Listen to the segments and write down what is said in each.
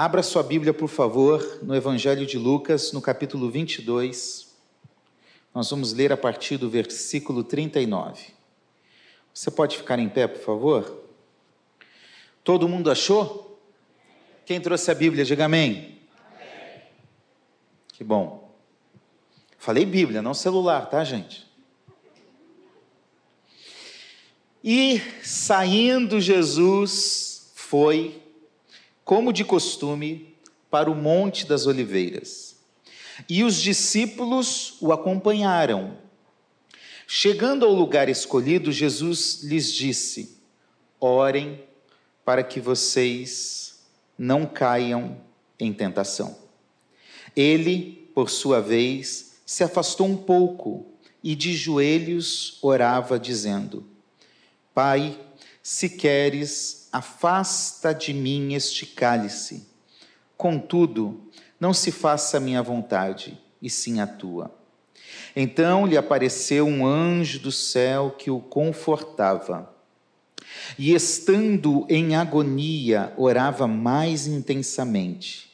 Abra sua Bíblia, por favor, no Evangelho de Lucas, no capítulo 22. Nós vamos ler a partir do versículo 39. Você pode ficar em pé, por favor? Todo mundo achou? Quem trouxe a Bíblia, diga amém. Que bom. Falei Bíblia, não celular, tá, gente? E saindo Jesus foi como de costume, para o Monte das Oliveiras. E os discípulos o acompanharam. Chegando ao lugar escolhido, Jesus lhes disse: Orem para que vocês não caiam em tentação. Ele, por sua vez, se afastou um pouco e de joelhos orava, dizendo: Pai, se queres, afasta de mim este cálice. Contudo, não se faça a minha vontade, e sim a tua. Então lhe apareceu um anjo do céu que o confortava. E estando em agonia, orava mais intensamente.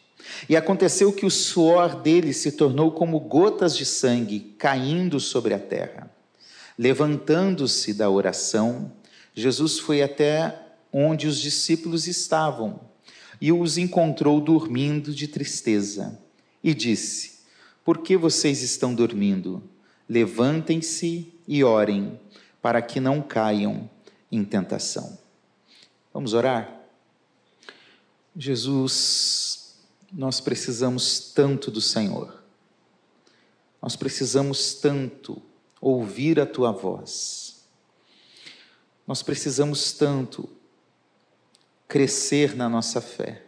E aconteceu que o suor dele se tornou como gotas de sangue caindo sobre a terra. Levantando-se da oração, Jesus foi até onde os discípulos estavam e os encontrou dormindo de tristeza e disse: Por que vocês estão dormindo? Levantem-se e orem, para que não caiam em tentação. Vamos orar? Jesus, nós precisamos tanto do Senhor. Nós precisamos tanto ouvir a tua voz. Nós precisamos tanto crescer na nossa fé.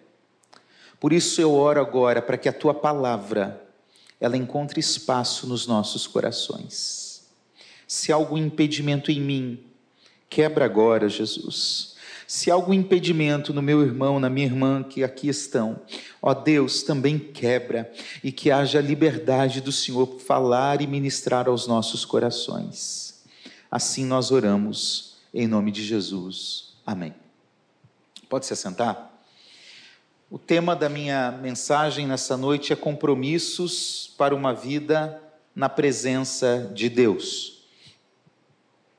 Por isso eu oro agora para que a tua palavra ela encontre espaço nos nossos corações. Se há algum impedimento em mim, quebra agora, Jesus. Se há algum impedimento no meu irmão, na minha irmã que aqui estão, ó Deus, também quebra e que haja liberdade do Senhor falar e ministrar aos nossos corações. Assim nós oramos, em nome de Jesus. Amém. Pode se assentar? O tema da minha mensagem nessa noite é compromissos para uma vida na presença de Deus.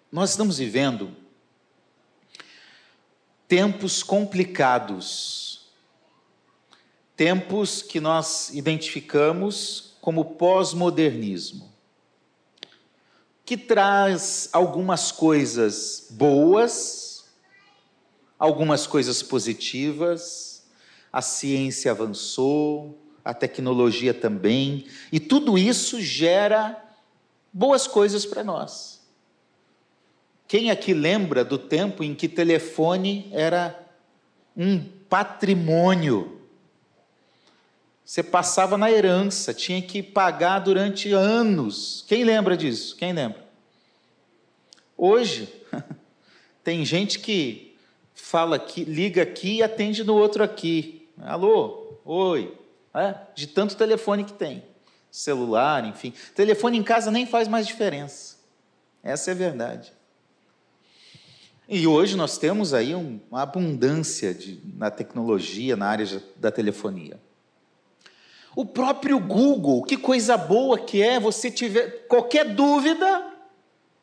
Nós estamos vivendo tempos complicados, tempos que nós identificamos como pós-modernismo, que traz algumas coisas boas algumas coisas positivas, a ciência avançou, a tecnologia também, e tudo isso gera boas coisas para nós. Quem aqui lembra do tempo em que telefone era um patrimônio? Você passava na herança, tinha que pagar durante anos. Quem lembra disso? Quem lembra? Hoje, tem gente que fala aqui, liga aqui e atende no outro aqui. Alô, oi. É, de tanto telefone que tem. Celular, enfim. Telefone em casa nem faz mais diferença. Essa é a verdade. E hoje nós temos aí uma abundância de, na tecnologia, na área da telefonia. O próprio Google, que coisa boa que é você tiver qualquer dúvida,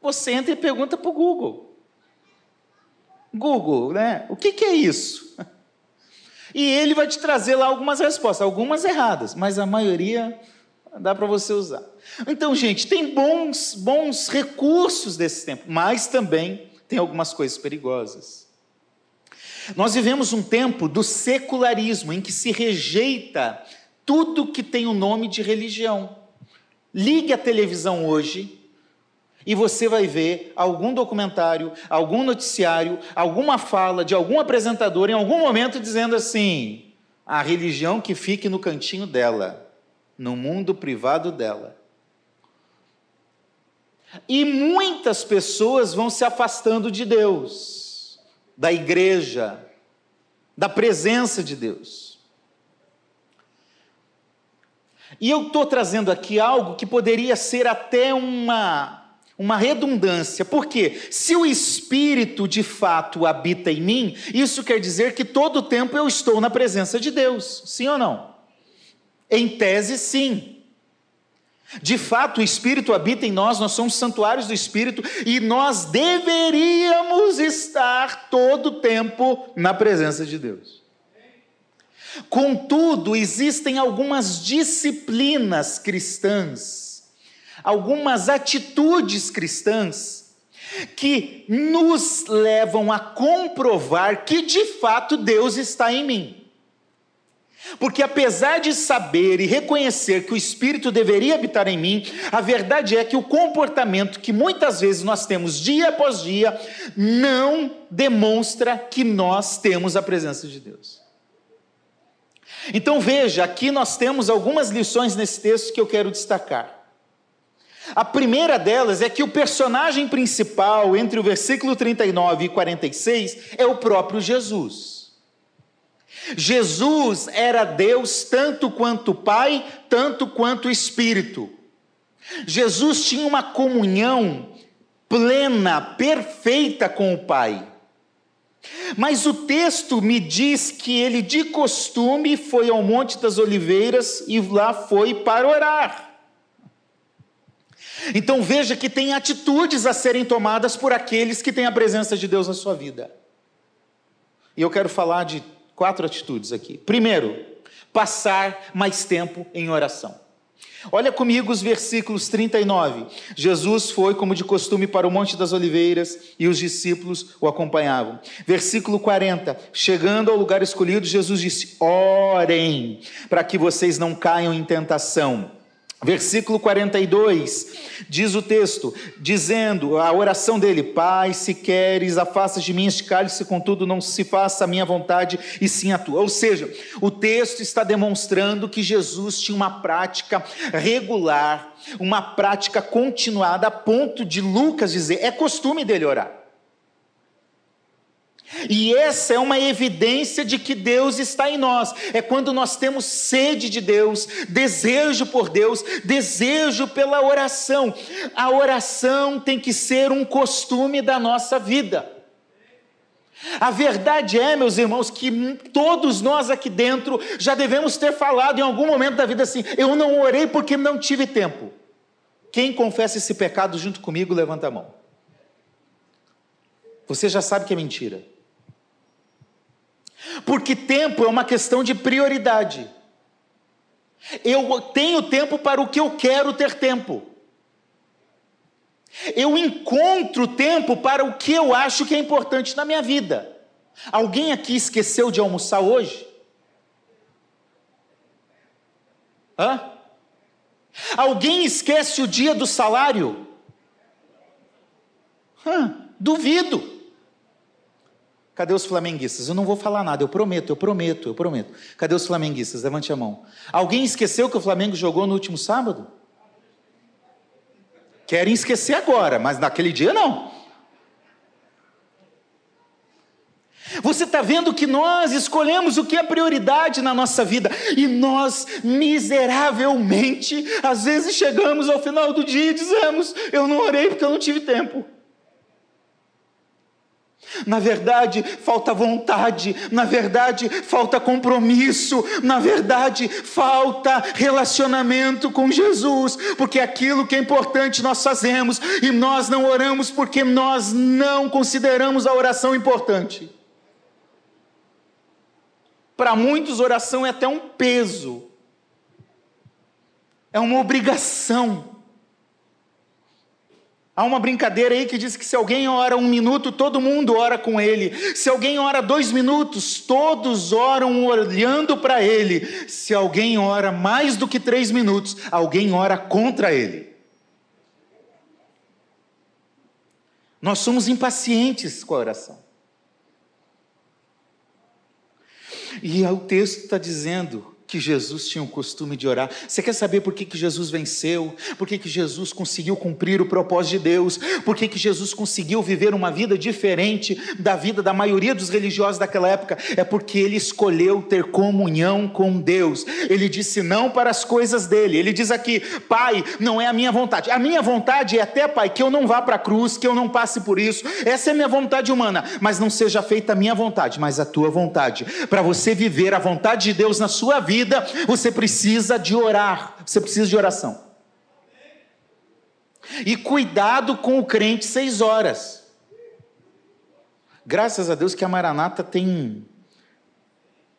você entra e pergunta para o Google. Google, né? O que, que é isso? E ele vai te trazer lá algumas respostas, algumas erradas, mas a maioria dá para você usar. Então, gente, tem bons, bons recursos desse tempo, mas também tem algumas coisas perigosas. Nós vivemos um tempo do secularismo, em que se rejeita tudo que tem o nome de religião. Ligue a televisão hoje e você vai ver algum documentário, algum noticiário, alguma fala de algum apresentador em algum momento dizendo assim: a religião que fique no cantinho dela, no mundo privado dela. E muitas pessoas vão se afastando de Deus, da igreja, da presença de Deus. E eu estou trazendo aqui algo que poderia ser até uma uma redundância, porque se o Espírito de fato habita em mim, isso quer dizer que todo o tempo eu estou na presença de Deus, sim ou não? Em tese, sim. De fato, o Espírito habita em nós, nós somos santuários do Espírito e nós deveríamos estar todo o tempo na presença de Deus. Contudo, existem algumas disciplinas cristãs, algumas atitudes cristãs, que nos levam a comprovar que de fato Deus está em mim. Porque apesar de saber e reconhecer que o Espírito deveria habitar em mim, a verdade é que o comportamento que muitas vezes nós temos dia após dia não demonstra que nós temos a presença de Deus. Então veja, aqui nós temos algumas lições nesse texto que eu quero destacar. A primeira delas é que o personagem principal entre o versículo 39 e 46 é o próprio Jesus. Jesus era Deus tanto quanto Pai, tanto quanto Espírito. Jesus tinha uma comunhão plena, perfeita com o Pai. Mas o texto me diz que ele de costume foi ao Monte das Oliveiras e lá foi para orar. Então veja que tem atitudes a serem tomadas por aqueles que têm a presença de Deus na sua vida. E eu quero falar de quatro atitudes aqui. Primeiro, passar mais tempo em oração. Olha comigo os versículos 39. Jesus foi, como de costume, para o Monte das Oliveiras e os discípulos o acompanhavam. Versículo 40. Chegando ao lugar escolhido, Jesus disse: Orem, para que vocês não caiam em tentação. Versículo 42, diz o texto, dizendo a oração dele: Pai, se queres, afasta de mim este cálice, contudo não se faça a minha vontade e sim a tua. Ou seja, o texto está demonstrando que Jesus tinha uma prática regular, uma prática continuada, a ponto de Lucas dizer: é costume dele orar. E essa é uma evidência de que Deus está em nós. É quando nós temos sede de Deus, desejo por Deus, desejo pela oração. A oração tem que ser um costume da nossa vida. A verdade é, meus irmãos, que todos nós aqui dentro já devemos ter falado em algum momento da vida assim: eu não orei porque não tive tempo. Quem confessa esse pecado junto comigo, levanta a mão. Você já sabe que é mentira. Porque tempo é uma questão de prioridade. Eu tenho tempo para o que eu quero ter tempo. Eu encontro tempo para o que eu acho que é importante na minha vida. Alguém aqui esqueceu de almoçar hoje? Hã? Alguém esquece o dia do salário? Hã? Duvido. Cadê os flamenguistas? Eu não vou falar nada, eu prometo, eu prometo, eu prometo. Cadê os flamenguistas? Levante a mão. Alguém esqueceu que o Flamengo jogou no último sábado? Querem esquecer agora, mas naquele dia não. Você está vendo que nós escolhemos o que é prioridade na nossa vida e nós, miseravelmente, às vezes chegamos ao final do dia e dizemos: Eu não orei porque eu não tive tempo. Na verdade, falta vontade, na verdade, falta compromisso, na verdade, falta relacionamento com Jesus, porque aquilo que é importante nós fazemos. E nós não oramos porque nós não consideramos a oração importante. Para muitos, oração é até um peso, é uma obrigação. Há uma brincadeira aí que diz que se alguém ora um minuto, todo mundo ora com ele. Se alguém ora dois minutos, todos oram olhando para ele. Se alguém ora mais do que três minutos, alguém ora contra ele. Nós somos impacientes com a oração. E o texto está dizendo que Jesus tinha o costume de orar. Você quer saber por que, que Jesus venceu? Por que, que Jesus conseguiu cumprir o propósito de Deus? Por que, que Jesus conseguiu viver uma vida diferente da vida da maioria dos religiosos daquela época? É porque ele escolheu ter comunhão com Deus. Ele disse não para as coisas dele. Ele diz aqui: Pai, não é a minha vontade. A minha vontade é até, Pai, que eu não vá para a cruz, que eu não passe por isso. Essa é a minha vontade humana. Mas não seja feita a minha vontade, mas a tua vontade. Para você viver a vontade de Deus na sua vida vida, você precisa de orar, você precisa de oração. E cuidado com o crente seis horas. Graças a Deus que a Maranata tem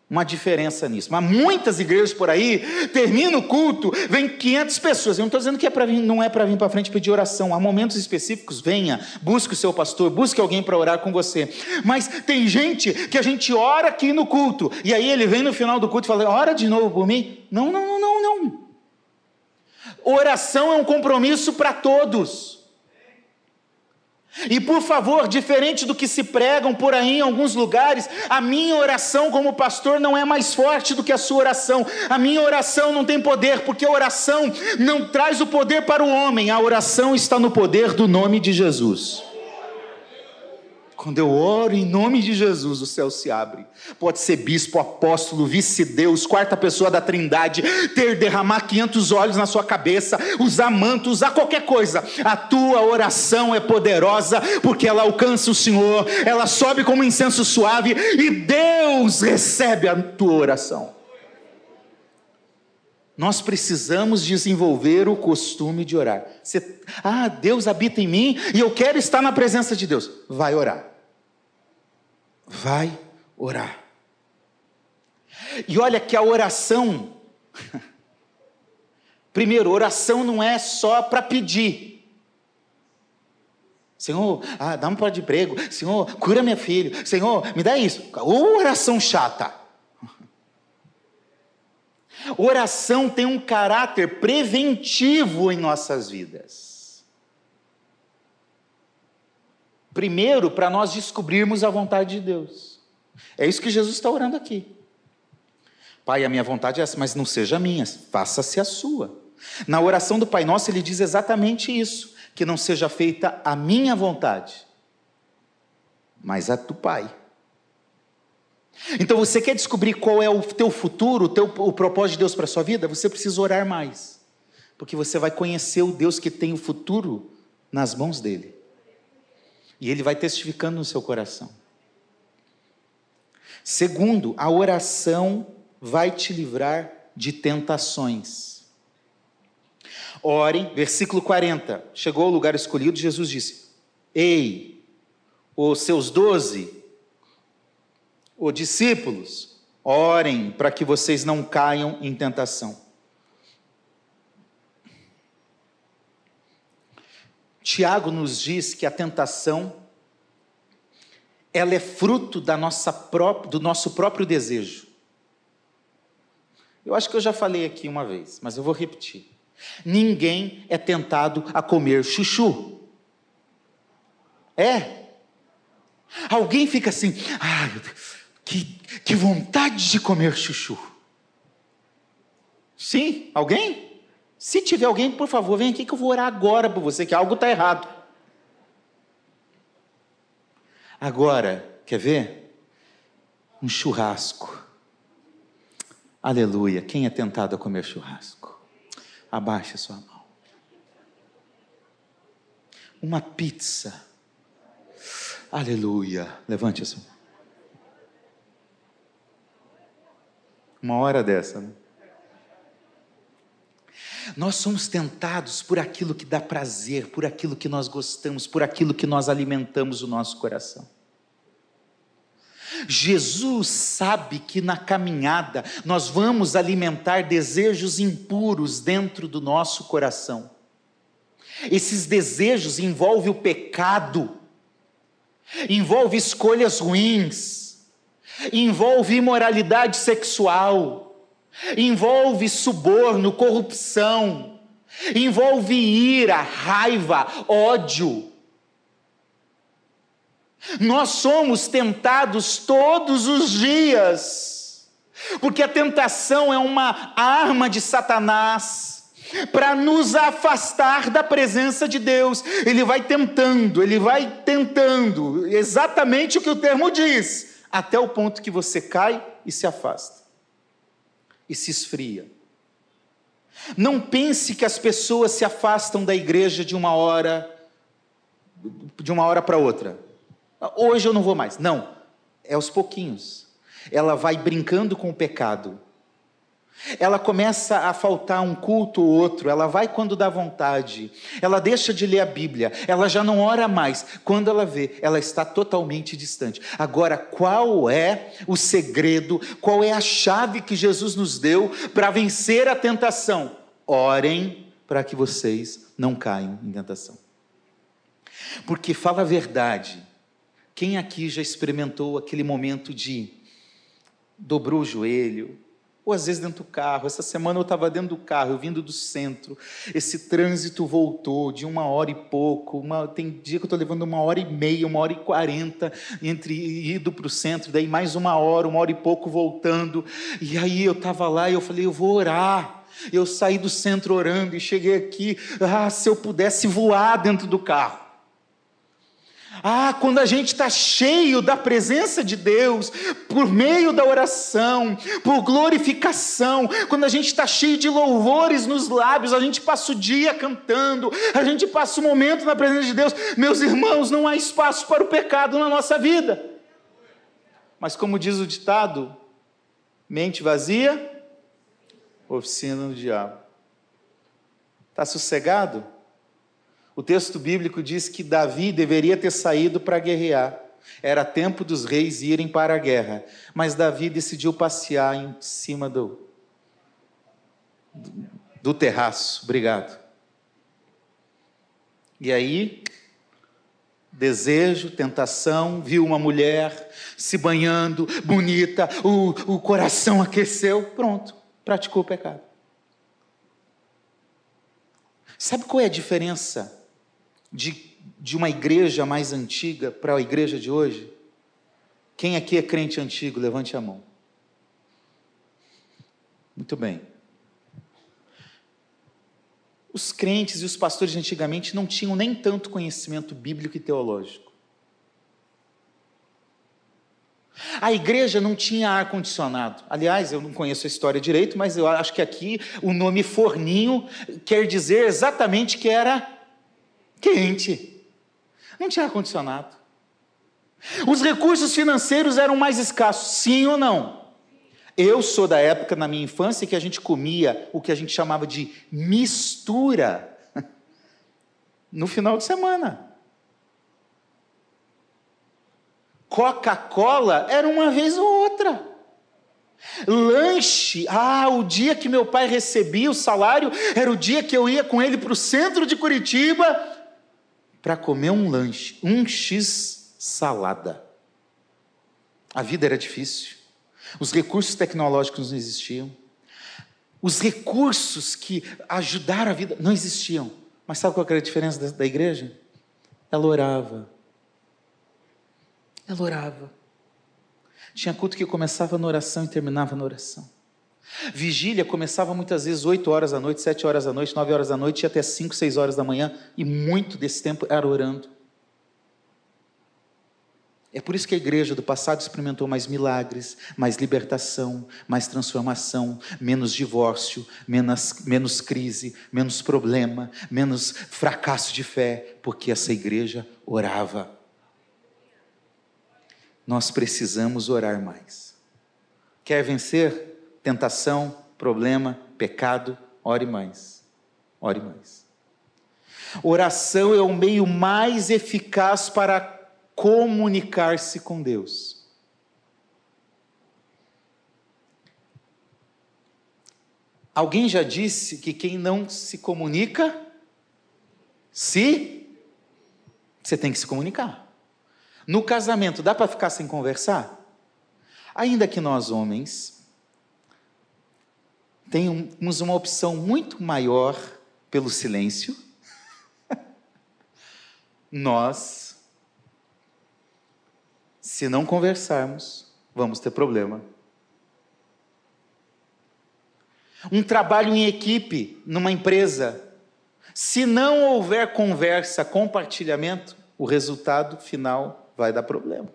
uma diferença nisso. Mas muitas igrejas por aí, termina o culto, vem 500 pessoas. Eu não estou dizendo que é vir, não é para vir para frente pedir oração. Há momentos específicos, venha, busque o seu pastor, busque alguém para orar com você. Mas tem gente que a gente ora aqui no culto, e aí ele vem no final do culto e fala: ora de novo por mim. Não, não, não, não, não. Oração é um compromisso para todos. E por favor, diferente do que se pregam por aí em alguns lugares, a minha oração como pastor não é mais forte do que a sua oração. A minha oração não tem poder, porque a oração não traz o poder para o homem, a oração está no poder do nome de Jesus. Quando eu oro em nome de Jesus, o céu se abre. Pode ser bispo, apóstolo, vice-deus, quarta pessoa da trindade, ter, derramar 500 olhos na sua cabeça, usar manto, usar qualquer coisa. A tua oração é poderosa, porque ela alcança o Senhor, ela sobe como incenso suave e Deus recebe a tua oração. Nós precisamos desenvolver o costume de orar. Você, ah, Deus habita em mim e eu quero estar na presença de Deus. Vai orar vai orar. E olha que a oração, primeiro, oração não é só para pedir. Senhor, ah, dá um pó de emprego. Senhor, cura meu filho. Senhor, me dá isso. Ou oração chata. Oração tem um caráter preventivo em nossas vidas. Primeiro, para nós descobrirmos a vontade de Deus. É isso que Jesus está orando aqui. Pai, a minha vontade é essa, mas não seja minha, faça-se a sua. Na oração do Pai Nosso, ele diz exatamente isso: que não seja feita a minha vontade, mas a do Pai. Então, você quer descobrir qual é o teu futuro, o, teu, o propósito de Deus para a sua vida? Você precisa orar mais, porque você vai conhecer o Deus que tem o futuro nas mãos dele. E ele vai testificando no seu coração. Segundo, a oração vai te livrar de tentações. Orem, versículo 40. Chegou ao lugar escolhido, Jesus disse: Ei, os seus doze, os discípulos, orem para que vocês não caiam em tentação. Tiago nos diz que a tentação ela é fruto da nossa própria, do nosso próprio desejo. Eu acho que eu já falei aqui uma vez, mas eu vou repetir. Ninguém é tentado a comer chuchu. É. Alguém fica assim, ai, que, que vontade de comer chuchu. Sim, alguém? Se tiver alguém, por favor, vem aqui que eu vou orar agora por você, que algo está errado. Agora, quer ver? Um churrasco. Aleluia. Quem é tentado a comer churrasco? Abaixe a sua mão. Uma pizza. Aleluia. Levante a sua mão. Uma hora dessa, né? Nós somos tentados por aquilo que dá prazer, por aquilo que nós gostamos, por aquilo que nós alimentamos o nosso coração. Jesus sabe que na caminhada nós vamos alimentar desejos impuros dentro do nosso coração. Esses desejos envolvem o pecado, envolve escolhas ruins, envolve imoralidade sexual, envolve suborno, corrupção, envolve ira, raiva, ódio. Nós somos tentados todos os dias Porque a tentação é uma arma de Satanás para nos afastar da presença de Deus. Ele vai tentando, ele vai tentando, exatamente o que o termo diz, até o ponto que você cai e se afasta e se esfria. Não pense que as pessoas se afastam da igreja de uma hora de uma hora para outra. Hoje eu não vou mais. Não, é aos pouquinhos. Ela vai brincando com o pecado. Ela começa a faltar um culto ou outro, ela vai quando dá vontade, ela deixa de ler a Bíblia, ela já não ora mais. Quando ela vê, ela está totalmente distante. Agora, qual é o segredo, qual é a chave que Jesus nos deu para vencer a tentação? Orem para que vocês não caiam em tentação. Porque fala a verdade, quem aqui já experimentou aquele momento de dobrou o joelho, ou às vezes dentro do carro. Essa semana eu estava dentro do carro, eu vindo do centro. Esse trânsito voltou de uma hora e pouco. Uma, tem dia que eu estou levando uma hora e meia, uma hora e quarenta entre indo para o centro, daí mais uma hora, uma hora e pouco voltando. E aí eu estava lá e eu falei, eu vou orar. Eu saí do centro orando e cheguei aqui. Ah, se eu pudesse voar dentro do carro. Ah, quando a gente está cheio da presença de Deus, por meio da oração, por glorificação, quando a gente está cheio de louvores nos lábios, a gente passa o dia cantando, a gente passa o momento na presença de Deus. Meus irmãos, não há espaço para o pecado na nossa vida. Mas, como diz o ditado, mente vazia, oficina do diabo. Está sossegado? O texto bíblico diz que Davi deveria ter saído para guerrear. Era tempo dos reis irem para a guerra. Mas Davi decidiu passear em cima do, do terraço. Obrigado. E aí, desejo, tentação, viu uma mulher se banhando, bonita, o, o coração aqueceu, pronto, praticou o pecado. Sabe qual é a diferença de, de uma igreja mais antiga para a igreja de hoje? Quem aqui é crente antigo? Levante a mão. Muito bem. Os crentes e os pastores antigamente não tinham nem tanto conhecimento bíblico e teológico. A igreja não tinha ar-condicionado. Aliás, eu não conheço a história direito, mas eu acho que aqui o nome forninho quer dizer exatamente que era quente. Não tinha ar-condicionado. Os recursos financeiros eram mais escassos, sim ou não? Eu sou da época, na minha infância, que a gente comia o que a gente chamava de mistura no final de semana. Coca-Cola era uma vez ou outra. Lanche, ah, o dia que meu pai recebia o salário era o dia que eu ia com ele para o centro de Curitiba para comer um lanche, um X salada. A vida era difícil, os recursos tecnológicos não existiam, os recursos que ajudaram a vida não existiam. Mas sabe qual era a diferença da, da igreja? Ela orava. Ela orava. Tinha culto que começava na oração e terminava na oração. Vigília começava muitas vezes 8 horas da noite, 7 horas da noite, 9 horas da noite e até 5, 6 horas da manhã, e muito desse tempo era orando. É por isso que a igreja do passado experimentou mais milagres, mais libertação, mais transformação, menos divórcio, menos, menos crise, menos problema, menos fracasso de fé, porque essa igreja orava. Nós precisamos orar mais. Quer vencer? Tentação, problema, pecado, ore mais. Ore mais. Oração é o meio mais eficaz para comunicar-se com Deus. Alguém já disse que quem não se comunica, se você tem que se comunicar. No casamento, dá para ficar sem conversar? Ainda que nós homens temos uma opção muito maior pelo silêncio. Nós, se não conversarmos, vamos ter problema. um trabalho em equipe numa empresa. Se não houver conversa, compartilhamento, o resultado final vai dar problema.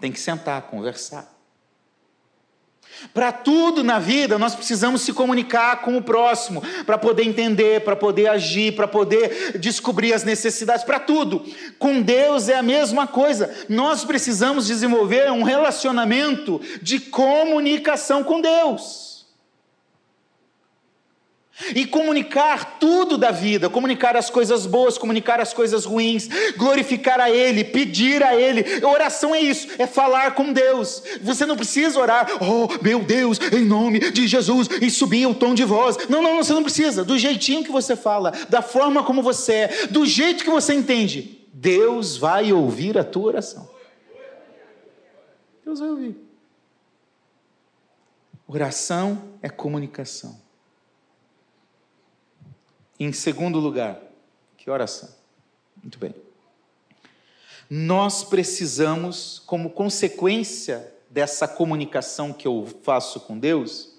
Tem que sentar, conversar. Para tudo na vida, nós precisamos se comunicar com o próximo, para poder entender, para poder agir, para poder descobrir as necessidades, para tudo. Com Deus é a mesma coisa. Nós precisamos desenvolver um relacionamento de comunicação com Deus. E comunicar tudo da vida, comunicar as coisas boas, comunicar as coisas ruins, glorificar a Ele, pedir a Ele. Oração é isso, é falar com Deus. Você não precisa orar, oh meu Deus, em nome de Jesus, e subir o tom de voz. Não, não, não, você não precisa. Do jeitinho que você fala, da forma como você é, do jeito que você entende, Deus vai ouvir a tua oração. Deus vai ouvir. Oração é comunicação. Em segundo lugar, que oração? Muito bem. Nós precisamos, como consequência dessa comunicação que eu faço com Deus,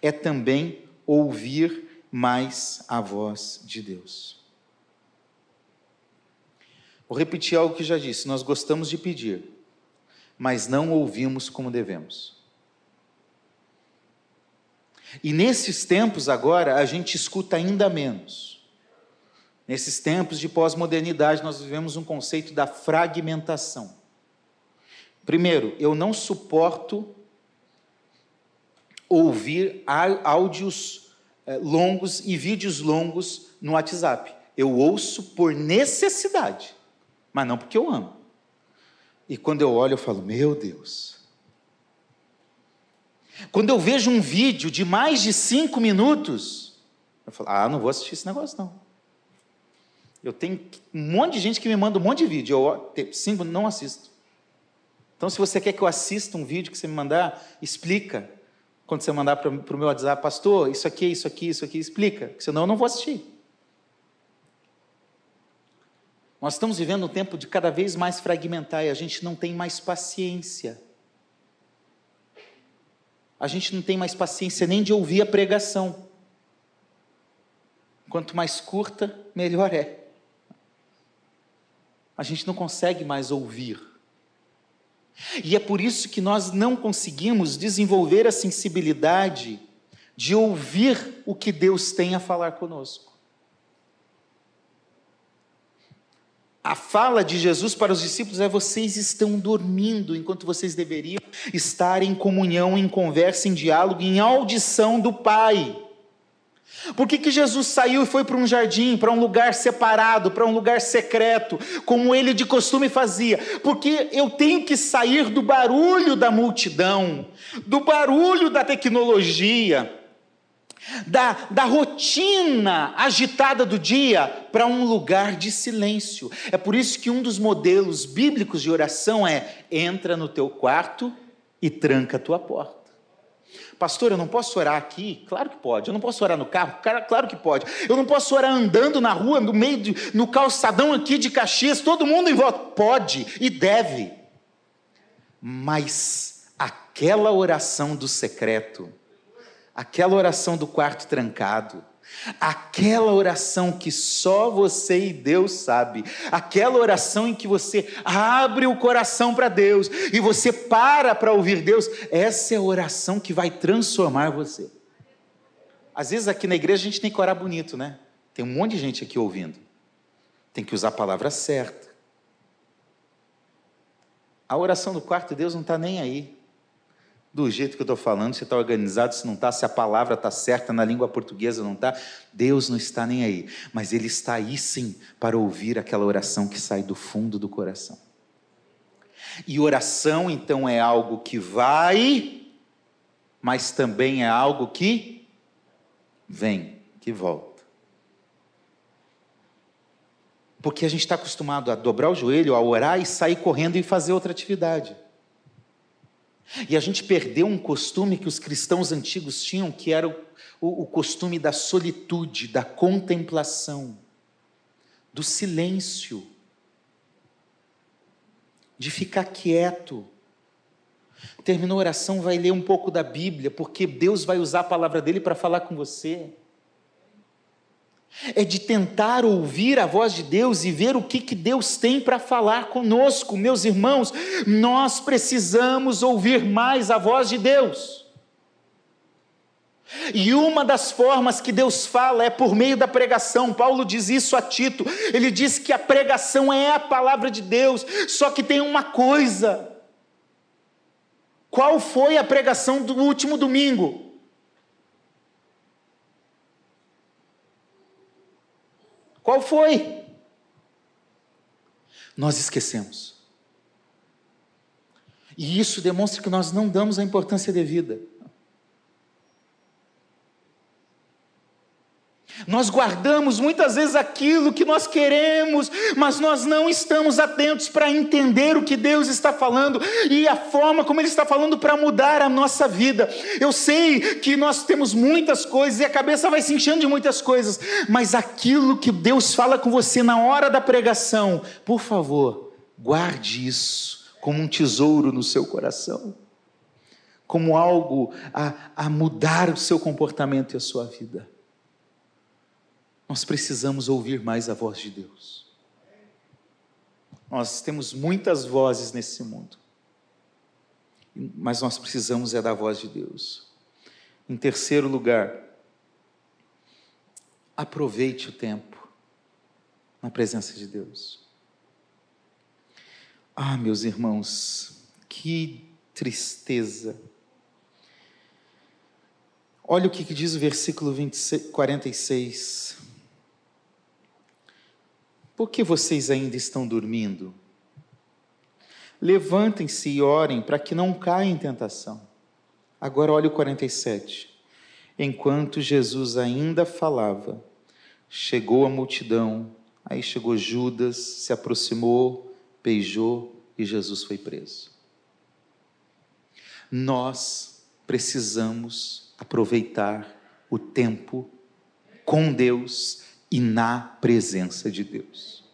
é também ouvir mais a voz de Deus. Vou repetir algo que já disse: nós gostamos de pedir, mas não ouvimos como devemos. E nesses tempos agora, a gente escuta ainda menos. Nesses tempos de pós-modernidade, nós vivemos um conceito da fragmentação. Primeiro, eu não suporto ouvir áudios eh, longos e vídeos longos no WhatsApp. Eu ouço por necessidade, mas não porque eu amo. E quando eu olho, eu falo: Meu Deus, quando eu vejo um vídeo de mais de cinco minutos, eu falo, ah, não vou assistir esse negócio não. Eu tenho um monte de gente que me manda um monte de vídeo, eu cinco, não assisto. Então, se você quer que eu assista um vídeo que você me mandar, explica. Quando você mandar para o meu WhatsApp, pastor, isso aqui, isso aqui, isso aqui, explica, senão eu não vou assistir. Nós estamos vivendo um tempo de cada vez mais fragmentar e a gente não tem mais paciência a gente não tem mais paciência nem de ouvir a pregação. Quanto mais curta, melhor é. A gente não consegue mais ouvir. E é por isso que nós não conseguimos desenvolver a sensibilidade de ouvir o que Deus tem a falar conosco. A fala de Jesus para os discípulos é: vocês estão dormindo enquanto vocês deveriam estar em comunhão, em conversa, em diálogo, em audição do Pai. Por que, que Jesus saiu e foi para um jardim, para um lugar separado, para um lugar secreto, como ele de costume fazia? Porque eu tenho que sair do barulho da multidão, do barulho da tecnologia, da, da rotina agitada do dia para um lugar de silêncio. É por isso que um dos modelos bíblicos de oração é: entra no teu quarto e tranca a tua porta. Pastor, eu não posso orar aqui? Claro que pode. Eu não posso orar no carro? Claro que pode. Eu não posso orar andando na rua, no meio, de, no calçadão aqui de Caxias, todo mundo em volta? Pode e deve. Mas aquela oração do secreto, aquela oração do quarto trancado, aquela oração que só você e Deus sabe, aquela oração em que você abre o coração para Deus e você para para ouvir Deus, essa é a oração que vai transformar você. Às vezes aqui na igreja a gente tem que orar bonito, né? Tem um monte de gente aqui ouvindo. Tem que usar a palavra certa. A oração do quarto de Deus não está nem aí do jeito que eu estou falando, se está organizado, se não está, se a palavra está certa na língua portuguesa não está, Deus não está nem aí, mas Ele está aí sim para ouvir aquela oração que sai do fundo do coração. E oração então é algo que vai, mas também é algo que vem, que volta. Porque a gente está acostumado a dobrar o joelho, a orar e sair correndo e fazer outra atividade. E a gente perdeu um costume que os cristãos antigos tinham, que era o, o, o costume da solitude, da contemplação, do silêncio, de ficar quieto, Terminou a oração, vai ler um pouco da Bíblia, porque Deus vai usar a palavra dele para falar com você. É de tentar ouvir a voz de Deus e ver o que, que Deus tem para falar conosco, meus irmãos. Nós precisamos ouvir mais a voz de Deus. E uma das formas que Deus fala é por meio da pregação. Paulo diz isso a Tito. Ele diz que a pregação é a palavra de Deus. Só que tem uma coisa. Qual foi a pregação do último domingo? Qual foi? Nós esquecemos. E isso demonstra que nós não damos a importância devida. Nós guardamos muitas vezes aquilo que nós queremos, mas nós não estamos atentos para entender o que Deus está falando e a forma como Ele está falando para mudar a nossa vida. Eu sei que nós temos muitas coisas e a cabeça vai se enchendo de muitas coisas, mas aquilo que Deus fala com você na hora da pregação, por favor, guarde isso como um tesouro no seu coração, como algo a, a mudar o seu comportamento e a sua vida. Nós precisamos ouvir mais a voz de Deus. Nós temos muitas vozes nesse mundo, mas nós precisamos é da voz de Deus. Em terceiro lugar, aproveite o tempo na presença de Deus. Ah, meus irmãos, que tristeza. Olha o que diz o versículo 26, 46. Por que vocês ainda estão dormindo? Levantem-se e orem para que não caia em tentação. Agora olhe o 47. Enquanto Jesus ainda falava, chegou a multidão, aí chegou Judas, se aproximou, beijou e Jesus foi preso. Nós precisamos aproveitar o tempo com Deus e na presença de Deus.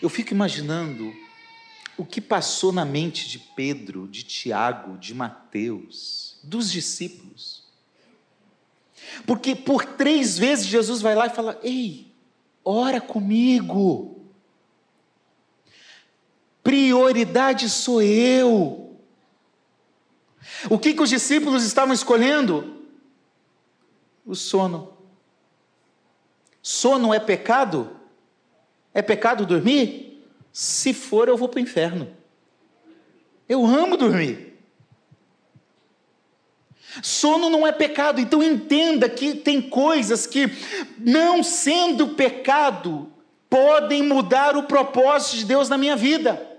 Eu fico imaginando o que passou na mente de Pedro, de Tiago, de Mateus, dos discípulos. Porque por três vezes Jesus vai lá e fala: Ei, ora comigo. Prioridade sou eu. O que, que os discípulos estavam escolhendo? O sono. Sono é pecado? É pecado dormir? Se for, eu vou para o inferno. Eu amo dormir. Sono não é pecado, então entenda que tem coisas que, não sendo pecado, podem mudar o propósito de Deus na minha vida.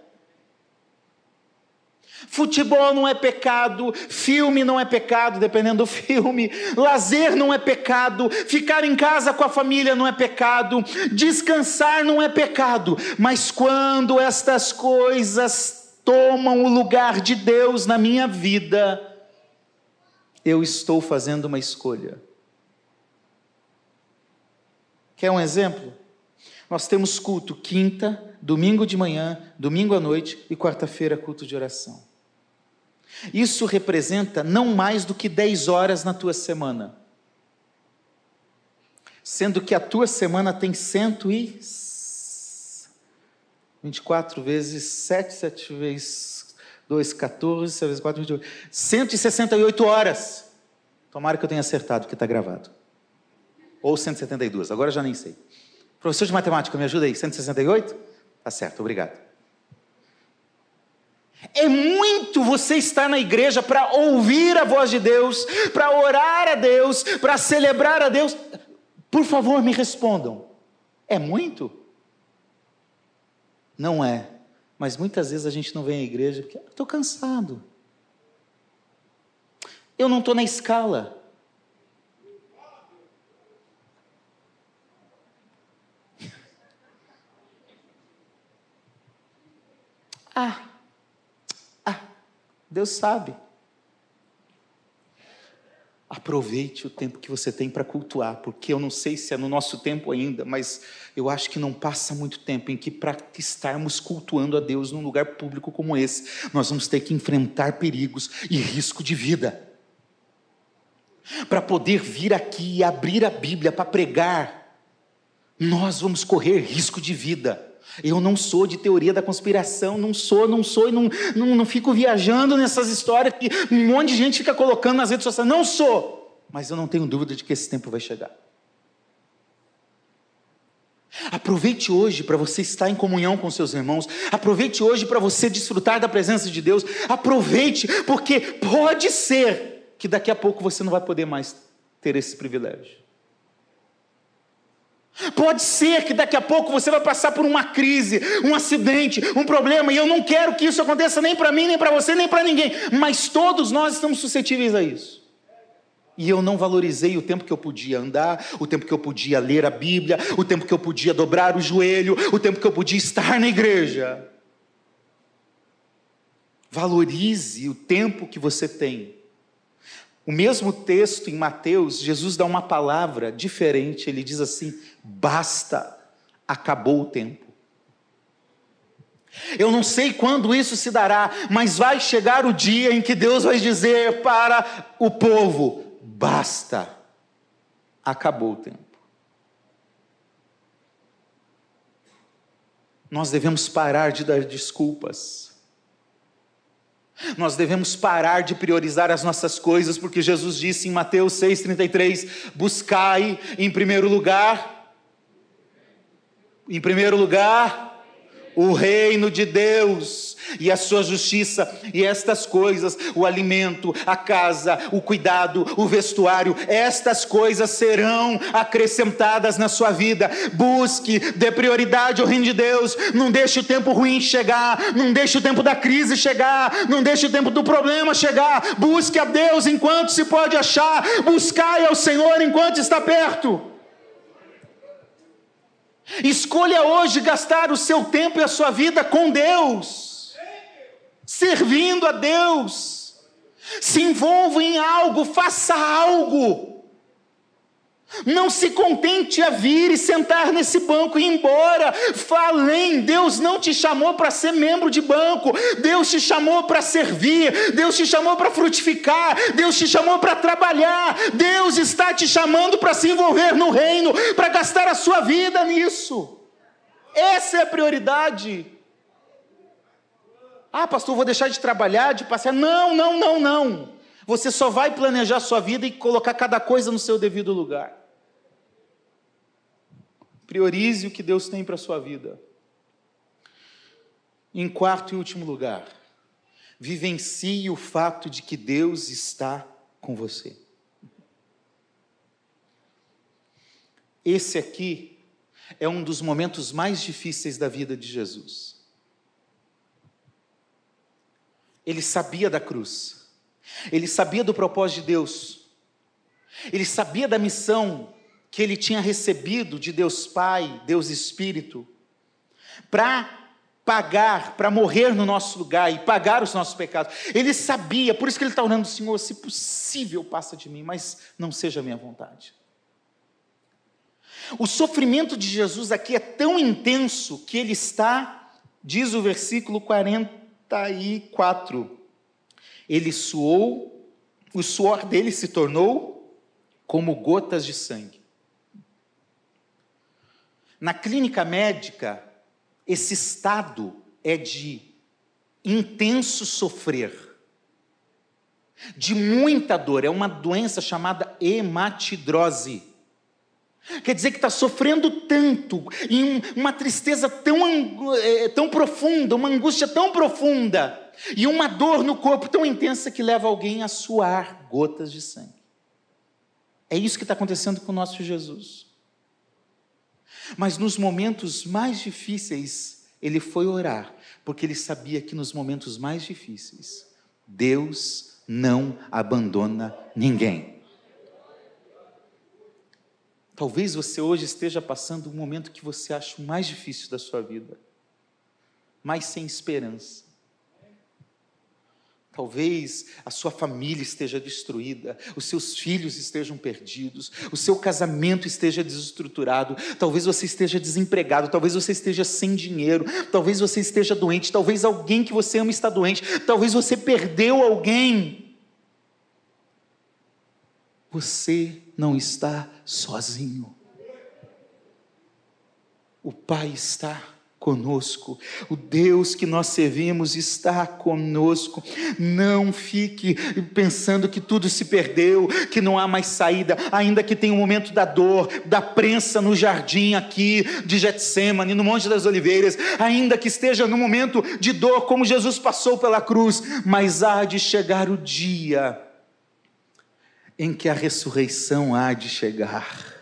Futebol não é pecado, filme não é pecado, dependendo do filme, lazer não é pecado, ficar em casa com a família não é pecado, descansar não é pecado, mas quando estas coisas tomam o lugar de Deus na minha vida, eu estou fazendo uma escolha. Quer um exemplo? Nós temos culto quinta, domingo de manhã, domingo à noite e quarta-feira culto de oração. Isso representa não mais do que 10 horas na tua semana. Sendo que a tua semana tem 124 vezes 7, 7 vezes 2, 14, 7 vezes 4, 28. 168 horas. Tomara que eu tenha acertado, porque está gravado. Ou 172, agora já nem sei. Professor de matemática, me ajuda aí. 168? Tá certo, obrigado. É muito você estar na igreja para ouvir a voz de Deus, para orar a Deus, para celebrar a Deus. Por favor, me respondam. É muito? Não é. Mas muitas vezes a gente não vem à igreja porque estou cansado. Eu não estou na escala. Ah, Deus sabe. Aproveite o tempo que você tem para cultuar, porque eu não sei se é no nosso tempo ainda, mas eu acho que não passa muito tempo em que, para estarmos cultuando a Deus num lugar público como esse, nós vamos ter que enfrentar perigos e risco de vida. Para poder vir aqui e abrir a Bíblia para pregar, nós vamos correr risco de vida. Eu não sou de teoria da conspiração, não sou, não sou, e não, não, não fico viajando nessas histórias que um monte de gente fica colocando nas redes sociais. Não sou, mas eu não tenho dúvida de que esse tempo vai chegar. Aproveite hoje para você estar em comunhão com seus irmãos. Aproveite hoje para você desfrutar da presença de Deus. Aproveite, porque pode ser que daqui a pouco você não vai poder mais ter esse privilégio. Pode ser que daqui a pouco você vai passar por uma crise, um acidente, um problema, e eu não quero que isso aconteça nem para mim, nem para você, nem para ninguém, mas todos nós estamos suscetíveis a isso. E eu não valorizei o tempo que eu podia andar, o tempo que eu podia ler a Bíblia, o tempo que eu podia dobrar o joelho, o tempo que eu podia estar na igreja. Valorize o tempo que você tem o mesmo texto em Mateus, Jesus dá uma palavra diferente, ele diz assim: basta, acabou o tempo. Eu não sei quando isso se dará, mas vai chegar o dia em que Deus vai dizer para o povo: basta, acabou o tempo. Nós devemos parar de dar desculpas nós devemos parar de priorizar as nossas coisas, porque Jesus disse em Mateus 6,33: buscai em primeiro lugar, em primeiro lugar, o reino de Deus e a sua justiça, e estas coisas, o alimento, a casa, o cuidado, o vestuário, estas coisas serão acrescentadas na sua vida. Busque, dê prioridade ao reino de Deus, não deixe o tempo ruim chegar, não deixe o tempo da crise chegar, não deixe o tempo do problema chegar. Busque a Deus enquanto se pode achar, buscai ao Senhor enquanto está perto. Escolha hoje gastar o seu tempo e a sua vida com Deus, servindo a Deus. Se envolva em algo, faça algo. Não se contente a vir e sentar nesse banco e ir embora. Falem, Deus não te chamou para ser membro de banco. Deus te chamou para servir. Deus te chamou para frutificar. Deus te chamou para trabalhar. Deus está te chamando para se envolver no reino, para gastar a sua vida nisso. Essa é a prioridade. Ah, pastor, vou deixar de trabalhar, de passear. Não, não, não, não. Você só vai planejar sua vida e colocar cada coisa no seu devido lugar. Priorize o que Deus tem para a sua vida. Em quarto e último lugar, vivencie o fato de que Deus está com você. Esse aqui é um dos momentos mais difíceis da vida de Jesus. Ele sabia da cruz, ele sabia do propósito de Deus, ele sabia da missão que ele tinha recebido de Deus Pai, Deus Espírito, para pagar, para morrer no nosso lugar e pagar os nossos pecados. Ele sabia, por isso que ele está orando, Senhor, se possível, passa de mim, mas não seja a minha vontade. O sofrimento de Jesus aqui é tão intenso que ele está, diz o versículo 44, ele suou, o suor dele se tornou como gotas de sangue. Na clínica médica, esse estado é de intenso sofrer, de muita dor, é uma doença chamada hematidrose. Quer dizer que está sofrendo tanto, em uma tristeza tão, é, tão profunda, uma angústia tão profunda, e uma dor no corpo tão intensa que leva alguém a suar gotas de sangue. É isso que está acontecendo com o nosso Jesus. Mas nos momentos mais difíceis, ele foi orar, porque ele sabia que nos momentos mais difíceis, Deus não abandona ninguém. Talvez você hoje esteja passando um momento que você acha o mais difícil da sua vida, mais sem esperança. Talvez a sua família esteja destruída, os seus filhos estejam perdidos, o seu casamento esteja desestruturado, talvez você esteja desempregado, talvez você esteja sem dinheiro, talvez você esteja doente, talvez alguém que você ama está doente, talvez você perdeu alguém. Você não está sozinho. O Pai está conosco. O Deus que nós servimos está conosco. Não fique pensando que tudo se perdeu, que não há mais saída, ainda que tenha o um momento da dor, da prensa no jardim aqui de Getsemane, no Monte das Oliveiras, ainda que esteja no momento de dor, como Jesus passou pela cruz, mas há de chegar o dia em que a ressurreição há de chegar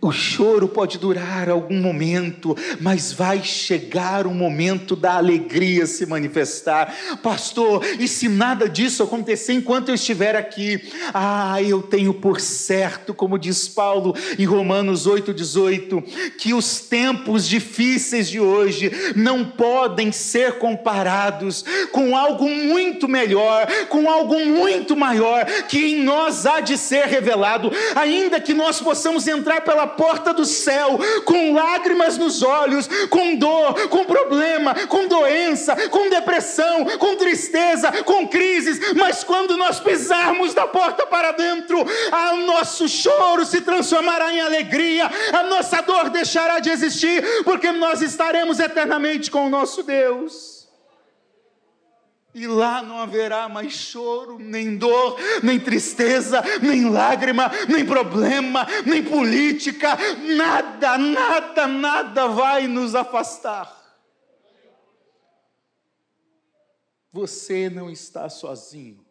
o choro pode durar algum momento, mas vai chegar o momento da alegria se manifestar. Pastor, e se nada disso acontecer enquanto eu estiver aqui? Ah, eu tenho por certo, como diz Paulo em Romanos 8,18, que os tempos difíceis de hoje não podem ser comparados com algo muito melhor, com algo muito maior, que em nós há de ser revelado, ainda que nós possamos entrar pela porta do céu, com lágrimas nos olhos, com dor, com problema, com doença, com depressão, com tristeza, com crises, mas quando nós pisarmos da porta para dentro, o nosso choro se transformará em alegria, a nossa dor deixará de existir, porque nós estaremos eternamente com o nosso Deus. E lá não haverá mais choro, nem dor, nem tristeza, nem lágrima, nem problema, nem política, nada, nada, nada vai nos afastar. Você não está sozinho.